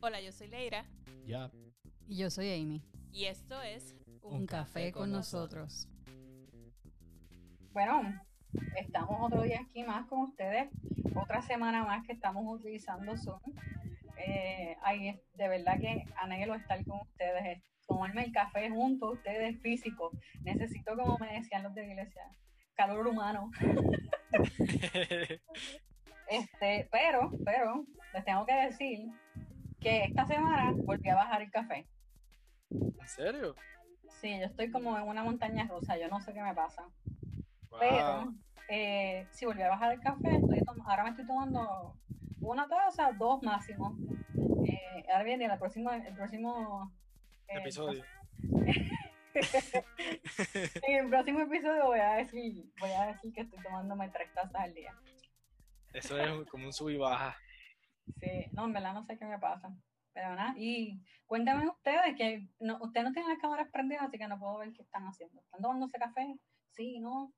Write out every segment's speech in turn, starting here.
Hola, yo soy Leira. Ya. Y yo soy Amy. Y esto es Un, café, con nosotros. Bueno, estamos otro día aquí más con ustedes. Otra semana más que estamos utilizando Zoom. Eh, ay, de verdad que anhelo estar con ustedes, tomarme el café junto a ustedes físico. Necesito, como me decían los de iglesia, calor humano. este, pero, pero, les tengo que decir que esta semana volví a bajar el café. ¿En serio? Sí, yo estoy como en una montaña rusa, yo no sé qué me pasa. Wow. Pero eh, si volví a bajar el café, estoy ahora me estoy tomando una taza, dos máximo. Eh, ahora viene el próximo, el próximo eh, Episodio. En el próximo episodio voy a decir, voy a decir que estoy tomándome tres tazas al día. Eso es como un sub y baja. Sí, no, en verdad no sé qué me pasa. Pero nada, y cuéntame ustedes que no, ustedes no tienen las cámaras prendidas, así que no puedo ver qué están haciendo. ¿Están tomándose café? Sí, no.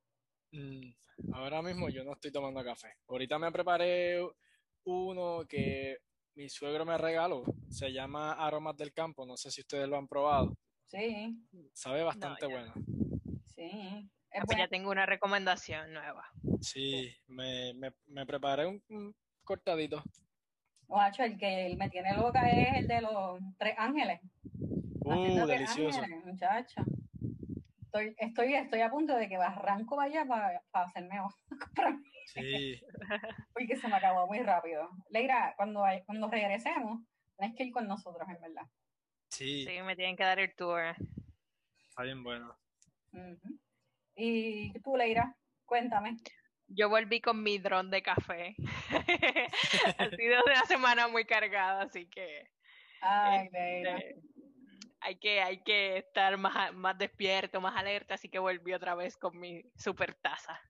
Mm, ahora mismo yo no estoy tomando café. Ahorita me preparé uno que mi suegro me regaló. Se llama Aromas del Campo. No sé si ustedes lo han probado. Sí, Sabe bastante No, bueno. sí. Es Ah, pues bueno. ya tengo una recomendación nueva. Sí, me, me, me preparé un, un cortadito. Guacho, el que me tiene loca es el de los tres ángeles. Uh, de delicioso. ángeles, muchacha. Estoy, estoy, estoy a punto de que Barranco vaya para hacerme comprar, Sí, porque se me acabó muy rápido. Leira, cuando, hay- cuando regresemos, tienes que ir con nosotros, en verdad. sí, Sí, me tienen que dar el tour. está bien bueno. Y tú, Leira, cuéntame. Yo volví con mi dron de café. ha sido una semana muy cargada, así que Ay, este, hay que, hay que estar más, más despierto, más alerta, así que volví otra vez con mi super taza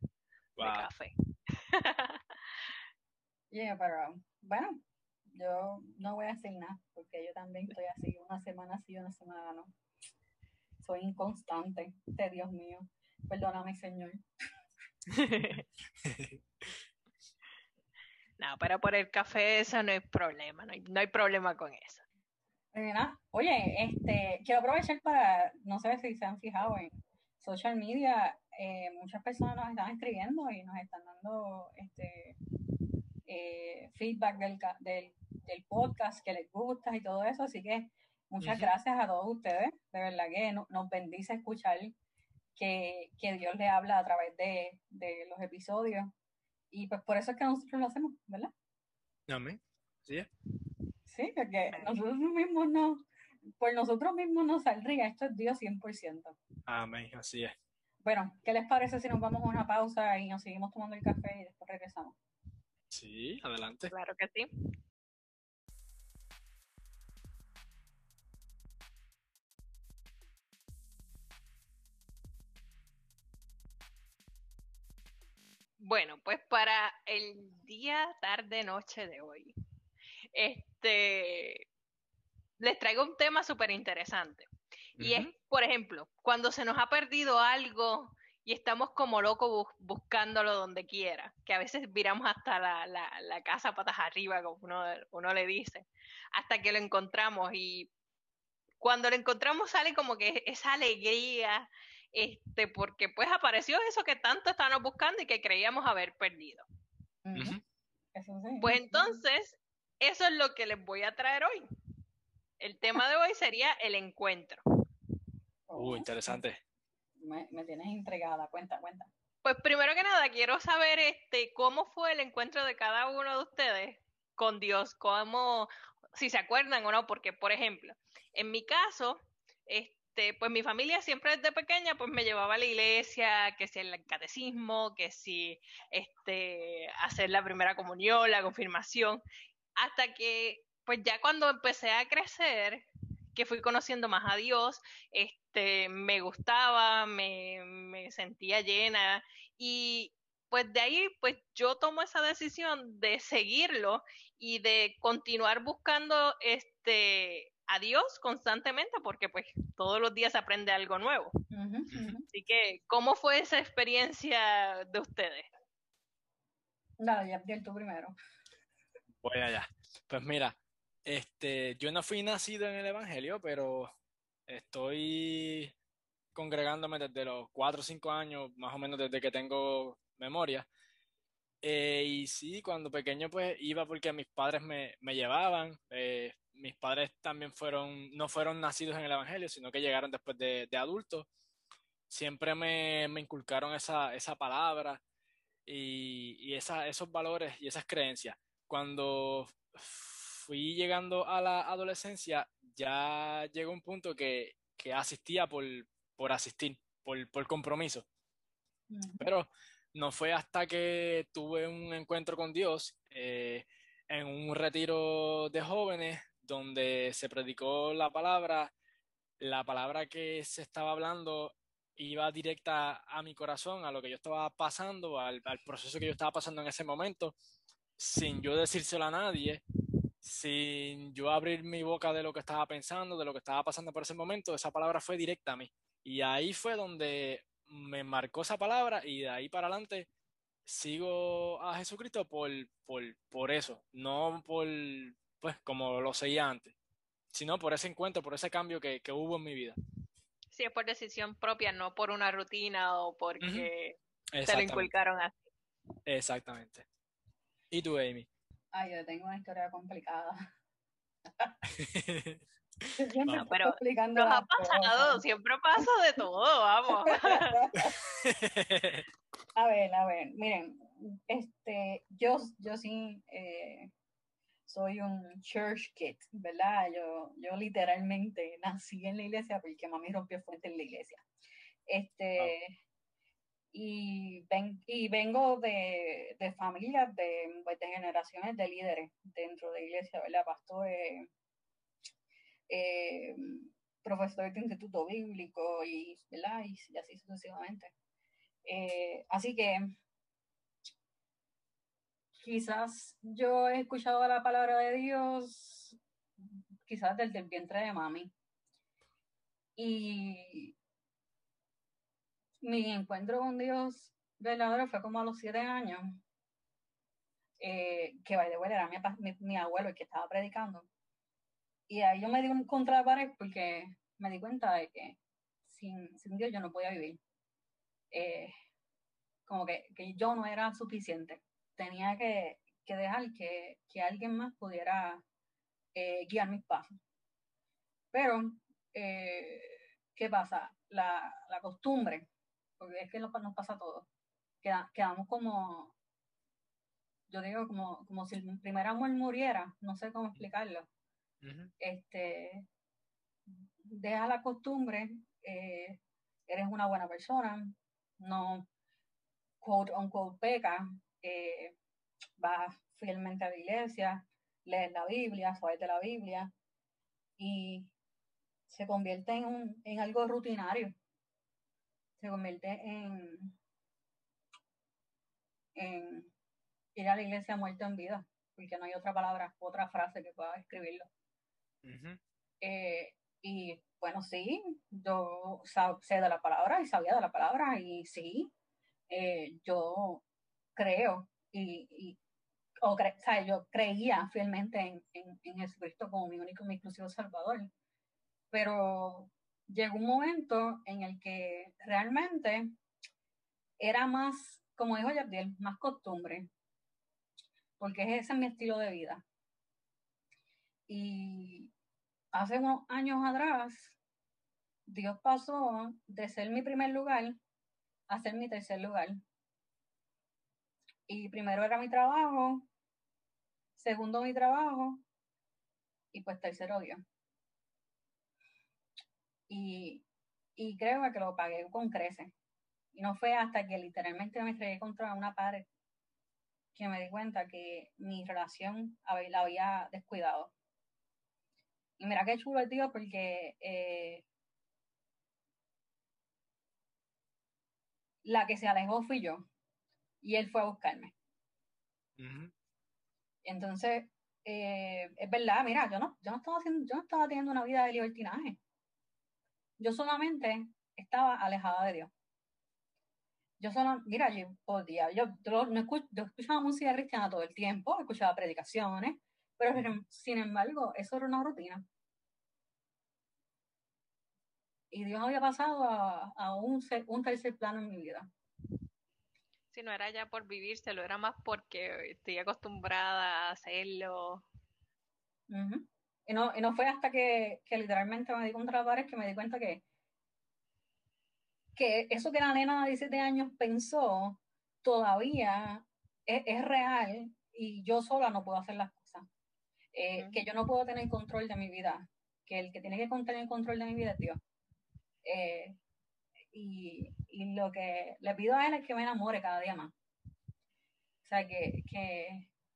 de café. Yeah, pero bueno, yo no voy a decir nada, porque yo también estoy así, una semana sí, una semana no. Soy inconstante, de Dios mío. Perdóname, Señor. No, pero por el café eso no hay problema, no hay, no hay problema con eso. Oye, este, quiero aprovechar para, no sé si se han fijado en social media, eh, muchas personas nos están escribiendo y nos están dando este eh, feedback del, del, del podcast que les gusta y todo eso, así que muchas gracias a todos ustedes, de verdad que no- nos bendice escuchar que, que Dios le habla a través de, de los episodios y pues por eso es que nosotros lo hacemos, ¿verdad? Amén. Sí, es. Sí, porque nosotros mismos no, por nosotros mismos no saldría, esto es Dios 100%. Amén, así es. Bueno, ¿qué les parece si nos vamos a una pausa y nos seguimos tomando el café y después regresamos? Sí, adelante. Claro que sí. Bueno, pues para el día, tarde, noche de hoy, este, les traigo un tema súper interesante. Y es, por ejemplo, cuando se nos ha perdido algo y estamos como locos bus- buscándolo donde quiera, que a veces viramos hasta la, la, la casa patas arriba, como uno, uno le dice, hasta que lo encontramos y cuando lo encontramos sale como que esa alegría, este, porque pues apareció eso que tanto estábamos buscando y que creíamos haber perdido. Pues entonces, eso es lo que les voy a traer hoy. El tema de hoy sería el encuentro. Oh, Uh, interesante. me, me tienes intrigada, cuenta, cuenta. Pues primero que nada, quiero saber este cómo fue el encuentro de cada uno de ustedes con Dios, cómo, si se acuerdan o no, porque por ejemplo, en mi caso, este, pues mi familia siempre desde pequeña pues me llevaba a la iglesia, que si el catecismo, que si este hacer la primera comunión, la confirmación, hasta que pues ya cuando empecé a crecer, que fui conociendo más a Dios, este, me gustaba, me, me sentía llena y pues de ahí pues yo tomo esa decisión de seguirlo y de continuar buscando este a Dios constantemente porque pues todos los días se aprende algo nuevo. Así que, ¿cómo fue esa experiencia de ustedes? Dale, Yabdiel, tú primero. Voy allá. Pues mira, Este, yo no fui nacido en el Evangelio, pero estoy congregándome desde los 4 o 5 años, más o menos desde que tengo memoria. Eh, y sí, cuando pequeño pues iba porque mis padres me, me llevaban. Eh, mis padres también fueron, no fueron nacidos en el Evangelio, sino que llegaron después de, de adultos. Siempre me, me inculcaron esa, esa palabra y, y esa, esos valores y esas creencias. Cuando fui llegando a la adolescencia, ya llegó un punto que, que asistía por, por asistir, por, por compromiso. Pero no fue hasta que tuve un encuentro con Dios eh, en un retiro de jóvenes donde se predicó la palabra, la palabra que se estaba hablando iba directa a mi corazón, a lo que yo estaba pasando, al, al proceso que yo estaba pasando en ese momento, sin yo decírselo a nadie, sin yo abrir mi boca de lo que estaba pensando, de lo que estaba pasando por ese momento, esa palabra fue directa a mí. Y ahí fue donde me marcó esa palabra y de ahí para adelante sigo a Jesucristo por, por, por eso, no por, pues, como lo seguía antes, sino por ese encuentro, por ese cambio que, que hubo en mi vida. Sí, es por decisión propia, no por una rutina o porque te lo inculcaron así. Exactamente. ¿Y tú, Amy? Ay, yo tengo una historia complicada. no, pero nos ha pasado, siempre pasa de todo, vamos. a ver, a ver, miren, este, yo, yo sí eh, soy un church kid, ¿verdad? Yo, yo literalmente nací en la iglesia porque mami rompió fuente en la iglesia. Este, y, ven, y vengo de, de familias, de, pues, de generaciones de líderes dentro de la iglesia, ¿verdad? Pastores eh, profesor de instituto bíblico y, y, así sucesivamente. Eh, así que quizás yo he escuchado la palabra de Dios quizás desde el vientre de mami. Y mi encuentro con Dios verdadero fue como a los siete años, eh, que by the way, era mi, mi, mi, abuelo el que estaba predicando. Y ahí yo me di un contra la pared porque me di cuenta de que sin, sin Dios yo no podía vivir. Eh, como que, que, yo no era suficiente. Tenía que, que dejar que, que, alguien más pudiera eh, guiar mis pasos. Pero, eh, ¿qué pasa? La, la, costumbre, porque es que nos, pasa todo. Queda, quedamos como, yo digo, como, como si el primer amor muriera, no sé cómo explicarlo Este, deja la costumbre, eh, eres una buena persona, no quote unquote peca, eh, vas fielmente a la iglesia, lees la Biblia, sabes la Biblia y se convierte en, un, en algo rutinario, se convierte en, en ir a la iglesia muerto en vida, porque no hay otra palabra, otra frase que pueda Eh, y bueno, sí, yo sé de la palabra y sabía de la palabra y sí, eh, yo creo y, o, cre, sea, yo creía fielmente en, en, en, Jesucristo como mi único, mi exclusivo Salvador. Pero llegó un momento en el que realmente era más, como dijo Yabdiel, más costumbre, porque ese es mi estilo de vida. Y hace unos años atrás, Dios pasó de ser mi primer lugar a ser mi tercer lugar. Y primero era mi trabajo, segundo mi trabajo, y pues tercero Dios. Y, y creo que lo pagué con creces. Y no fue hasta que literalmente me estrellé contra una pared que me di cuenta que mi relación la había descuidado. Y mira qué chulo el tío porque eh, la que se alejó fui yo y él fue a buscarme. Entonces, eh, es verdad, mira, yo no, yo no estaba haciendo, yo no estaba teniendo una vida de libertinaje. Yo solamente estaba alejada de Dios. Yo solo, mira, yo podía, yo, yo, no escuch, yo escuchaba música cristiana todo el tiempo, escuchaba predicaciones, Pero sin embargo, eso era una rutina. Y Dios había pasado a, un, un tercer plano en mi vida. Si no era ya por vivírselo, era más porque estoy acostumbrada a hacerlo. y, no, y no fue hasta que, literalmente me di contra la pared que me di cuenta que, que eso que la nena de 17 años pensó todavía es, real y yo sola no puedo hacer las Eh, que yo no puedo tener control de mi vida, que el que tiene que tener el control de mi vida es Dios. Eh, y, lo que le pido a él es que me enamore cada día más. O sea, que,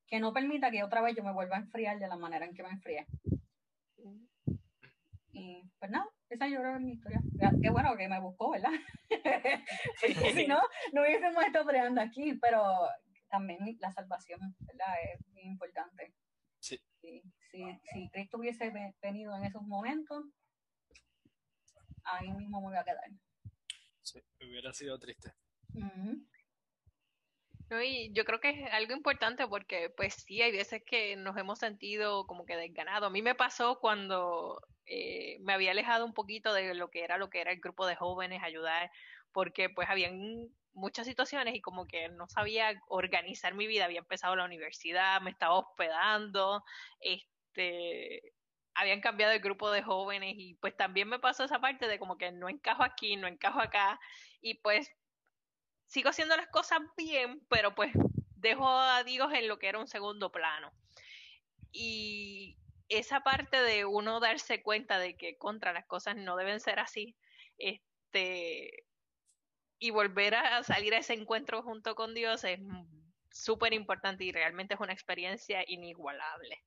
que, no permita que otra vez yo me vuelva a enfriar de la manera en que me enfrié. Y pues nada, esa yo creo que es mi historia. Qué bueno que me buscó, ¿verdad? si no, no hubiésemos estado peleando aquí, pero también la salvación, ¿verdad? Es muy importante. Sí. si Cristo hubiese venido en esos momentos, ahí mismo me voy a quedar. Sí, hubiera sido triste. No, y yo creo que es algo importante porque pues sí, hay veces que nos hemos sentido como que desganados. A mí me pasó cuando eh, me había alejado un poquito de lo que era lo que era el grupo de jóvenes, ayudar, porque pues habían muchas situaciones y como que no sabía organizar mi vida, había empezado la universidad, me estaba hospedando, este habían cambiado el grupo de jóvenes y pues también me pasó esa parte de como que no encajo aquí, no encajo acá y pues sigo haciendo las cosas bien, pero pues dejo a Dios en lo que era un segundo plano. Y esa parte de uno darse cuenta de que contra las cosas no deben ser así, este y volver a salir a ese encuentro junto con Dios es súper importante y realmente es una experiencia inigualable.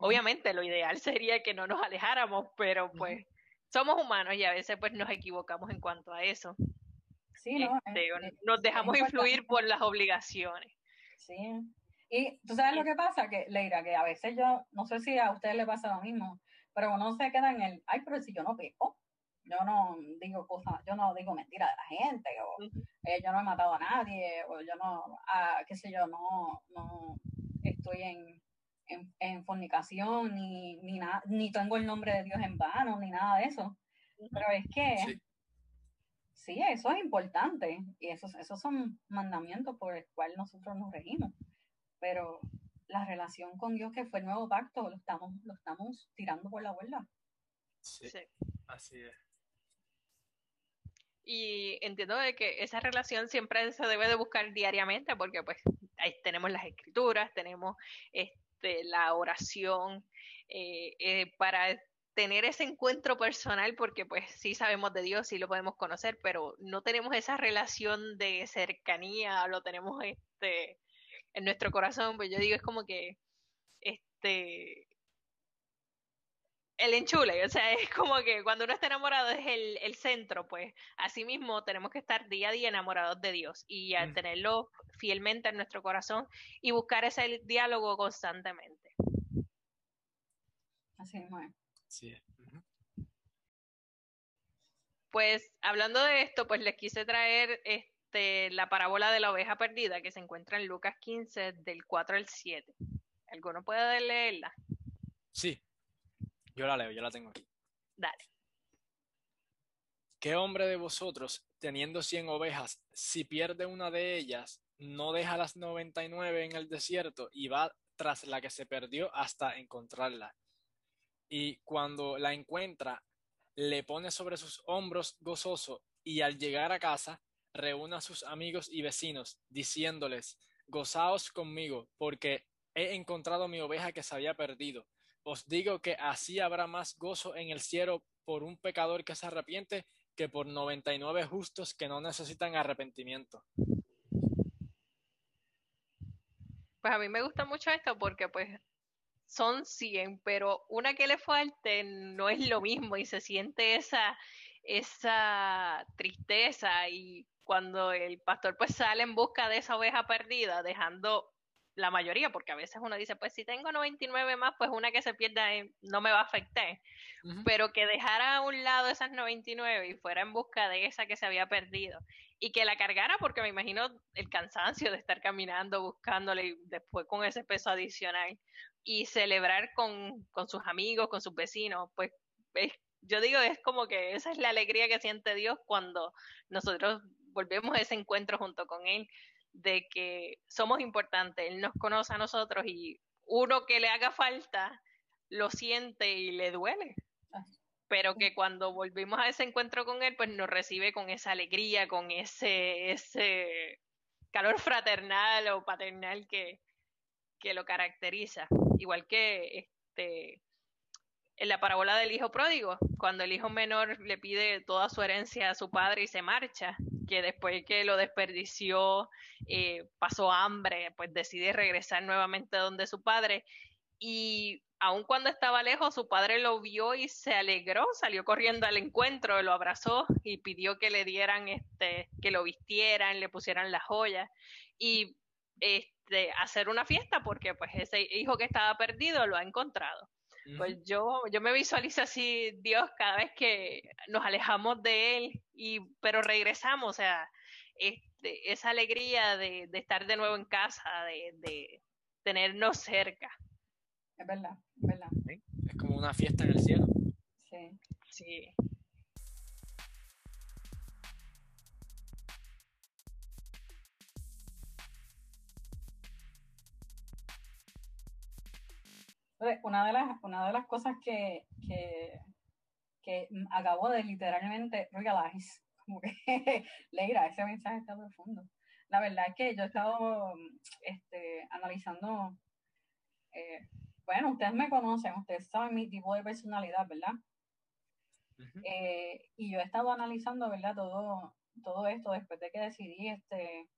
Obviamente lo ideal sería que no nos alejáramos, pero pues somos humanos y a veces pues nos equivocamos en cuanto a eso. Sí, ¿no? Este, nos dejamos influir por las obligaciones. Sí. Y tú sabes lo que pasa, que Leira, que a veces yo, no sé si a ustedes les pasa lo mismo, pero uno se queda en el, ay, pero si yo no peco, yo no digo cosas, yo no digo mentiras de la gente, o eh, yo no he matado a nadie, o yo no, ah, qué sé yo, no, no estoy en, en, fornicación, ni, ni, nada, ni tengo el nombre de Dios en vano, ni nada de eso. Pero es que sí, eso es importante y esos, esos son mandamientos por el cual nosotros nos regimos. Pero la relación con Dios que fue el nuevo pacto lo estamos, lo estamos tirando por la borda. Sí, así es. Y entiendo de que esa relación siempre se debe de buscar diariamente porque pues ahí tenemos las escrituras, tenemos este, la oración, eh, eh, para tener ese encuentro personal, porque pues sí sabemos de Dios, sí lo podemos conocer, pero no tenemos esa relación de cercanía, lo tenemos este en nuestro corazón, pues yo digo es como que este el enchule, o sea, es como que cuando uno está enamorado es el, el centro, pues así mismo tenemos que estar día a día enamorados de Dios y a mm. tenerlo fielmente en nuestro corazón y buscar ese diálogo constantemente. Así es. Sí. Pues hablando de esto, pues les quise traer este, la parábola de la oveja perdida que se encuentra en Lucas 15 del 4 al 7. ¿Alguno puede leerla? Sí, yo la leo, yo la tengo aquí. Dale. ¿Qué hombre de vosotros, teniendo cien ovejas, si pierde una de ellas, no deja las noventa y nueve en el desierto y va tras la que se perdió hasta encontrarla? y cuando la encuentra, le pone sobre sus hombros gozoso y al llegar a casa, reúne a sus amigos y vecinos, diciéndoles, gozaos conmigo, porque he encontrado mi oveja que se había perdido. Os digo que así habrá más gozo en el cielo por un pecador que se arrepiente que por noventa y nueve justos que no necesitan arrepentimiento. Pues a mí me gusta mucho esto porque pues son 100, pero una que le falte no es lo mismo y se siente esa, esa tristeza y cuando el pastor pues sale en busca de esa oveja perdida, dejando la mayoría, porque a veces uno dice, pues si tengo 99 más, pues una que se pierda eh, no me va a afectar, pero que dejara a un lado esas 99 y fuera en busca de esa que se había perdido y que la cargara, porque me imagino el cansancio de estar caminando, buscándole y después con ese peso adicional, y celebrar con, con sus amigos, con sus vecinos, pues es, yo digo, es como que esa es la alegría que siente Dios cuando nosotros volvemos a ese encuentro junto con Él, de que somos importantes, Él nos conoce a nosotros y uno que le haga falta lo siente y le duele. Pero que cuando volvimos a ese encuentro con Él, pues nos recibe con esa alegría, con ese, ese calor fraternal o paternal que, que lo caracteriza. Igual que este en la parábola del hijo pródigo, cuando el hijo menor le pide toda su herencia a su padre y se marcha, que después que lo desperdició, eh, pasó hambre, pues decide regresar nuevamente donde su padre. Y aun cuando estaba lejos, su padre lo vio y se alegró, salió corriendo al encuentro, lo abrazó y pidió que le dieran, este, que lo vistieran, le pusieran las joyas y este, hacer una fiesta porque pues ese hijo que estaba perdido lo ha encontrado. Pues yo, yo me visualizo así, Dios, cada vez que nos alejamos de Él, y, pero regresamos, o sea, este, esa alegría de, de, estar de nuevo en casa, de, de tenernos cerca. Es verdad, es verdad. Es como una fiesta en el cielo. Sí. Sí. Una de las, una de las cosas que, que, que acabo de literalmente realize, como que, Leira, ese mensaje está profundo. La verdad es que yo he estado este, analizando, eh, bueno, ustedes me conocen, ustedes saben mi tipo de personalidad, ¿verdad? eh, y yo he estado analizando, ¿verdad? Todo, todo esto después de que decidí, este,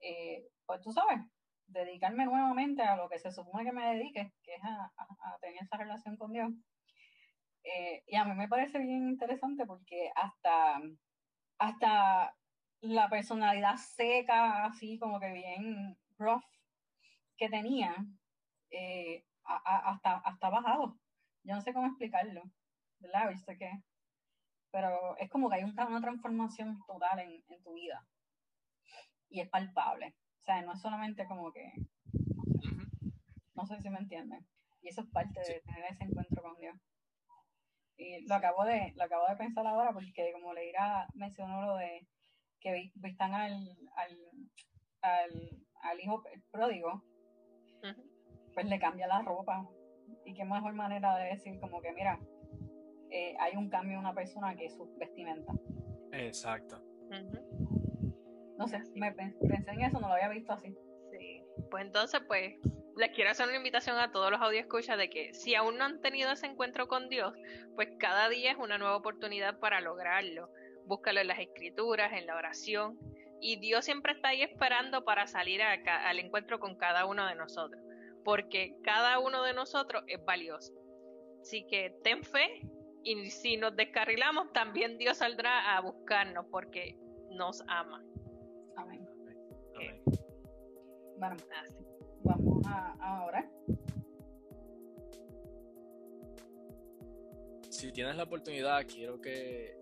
eh, pues tú sabes, dedicarme nuevamente a lo que se supone que me dedique, que es a, tener esa relación con Dios. Eh, y a mí me parece bien interesante porque hasta, hasta la personalidad seca, así como que bien rough que tenía, eh, hasta, hasta bajado. Yo no sé cómo explicarlo, ¿verdad? ¿Viste qué? Pero es como que hay una, transformación total en tu vida. Y es palpable. O sea, no es solamente como que, no sé si me entienden. Y eso es parte de tener ese encuentro con Dios. Y lo acabo de, lo acabo de pensar ahora porque como Leira mencionó lo de que vistan al, al, al, al hijo pródigo, pues le cambia la ropa. Y qué mejor manera de decir como que, mira, eh, hay un cambio en una persona que su vestimenta. Exacto. No sé, me pensé en eso, no lo había visto así. Sí, pues entonces, pues, les quiero hacer una invitación a todos los escuchas de que si aún no han tenido ese encuentro con Dios, pues cada día es una nueva oportunidad para lograrlo. Búscalo en las escrituras, en la oración, y Dios siempre está ahí esperando para salir al encuentro con cada uno de nosotros, porque cada uno de nosotros es valioso. Así que ten fe y si nos descarrilamos, también Dios saldrá a buscarnos porque nos ama. Okay. Bueno, Así. vamos a, a orar. Si tienes la oportunidad, quiero que,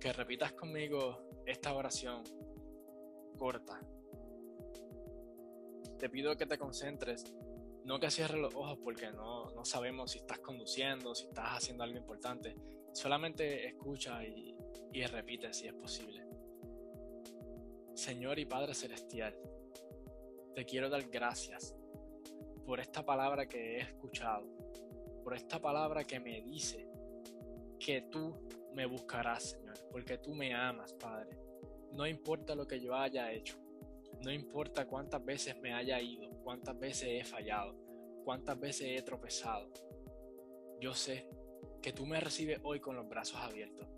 que repitas conmigo esta oración corta. Te pido que te concentres, no que cierres los ojos porque no, no sabemos si estás conduciendo, si estás haciendo algo importante. Solamente escucha y, y repite si es posible. Señor y Padre Celestial, te quiero dar gracias por esta palabra que he escuchado, por esta palabra que me dice que tú me buscarás, Señor, porque tú me amas, Padre. No importa lo que yo haya hecho, no importa cuántas veces me haya ido, cuántas veces he fallado, cuántas veces he tropezado. Yo sé que tú me recibes hoy con los brazos abiertos.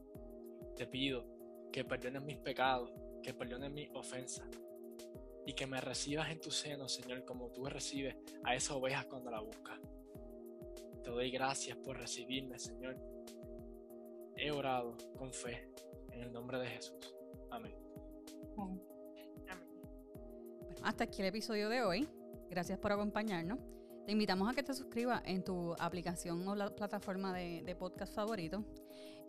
Te pido que perdones mis pecados, que perdones mi ofensa y que me recibas en tu seno, Señor, como tú recibes a esas ovejas cuando la buscas. Te doy gracias por recibirme, Señor. He orado con fe en el nombre de Jesús. Amén. Bueno, hasta aquí el episodio de hoy. Gracias por acompañarnos. Te invitamos a que te suscribas en tu aplicación o la plataforma de, de podcast favorito.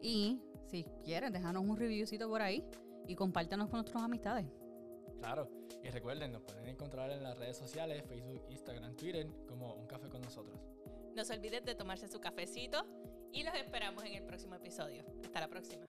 Y si quieres, déjanos un reviewcito por ahí y compártanos con nuestras amistades. Claro, y recuerden, nos pueden encontrar en las redes sociales, Facebook, Instagram, Twitter, como Un Café con nosotros. No se olviden de tomarse su cafecito y los esperamos en el próximo episodio. Hasta la próxima.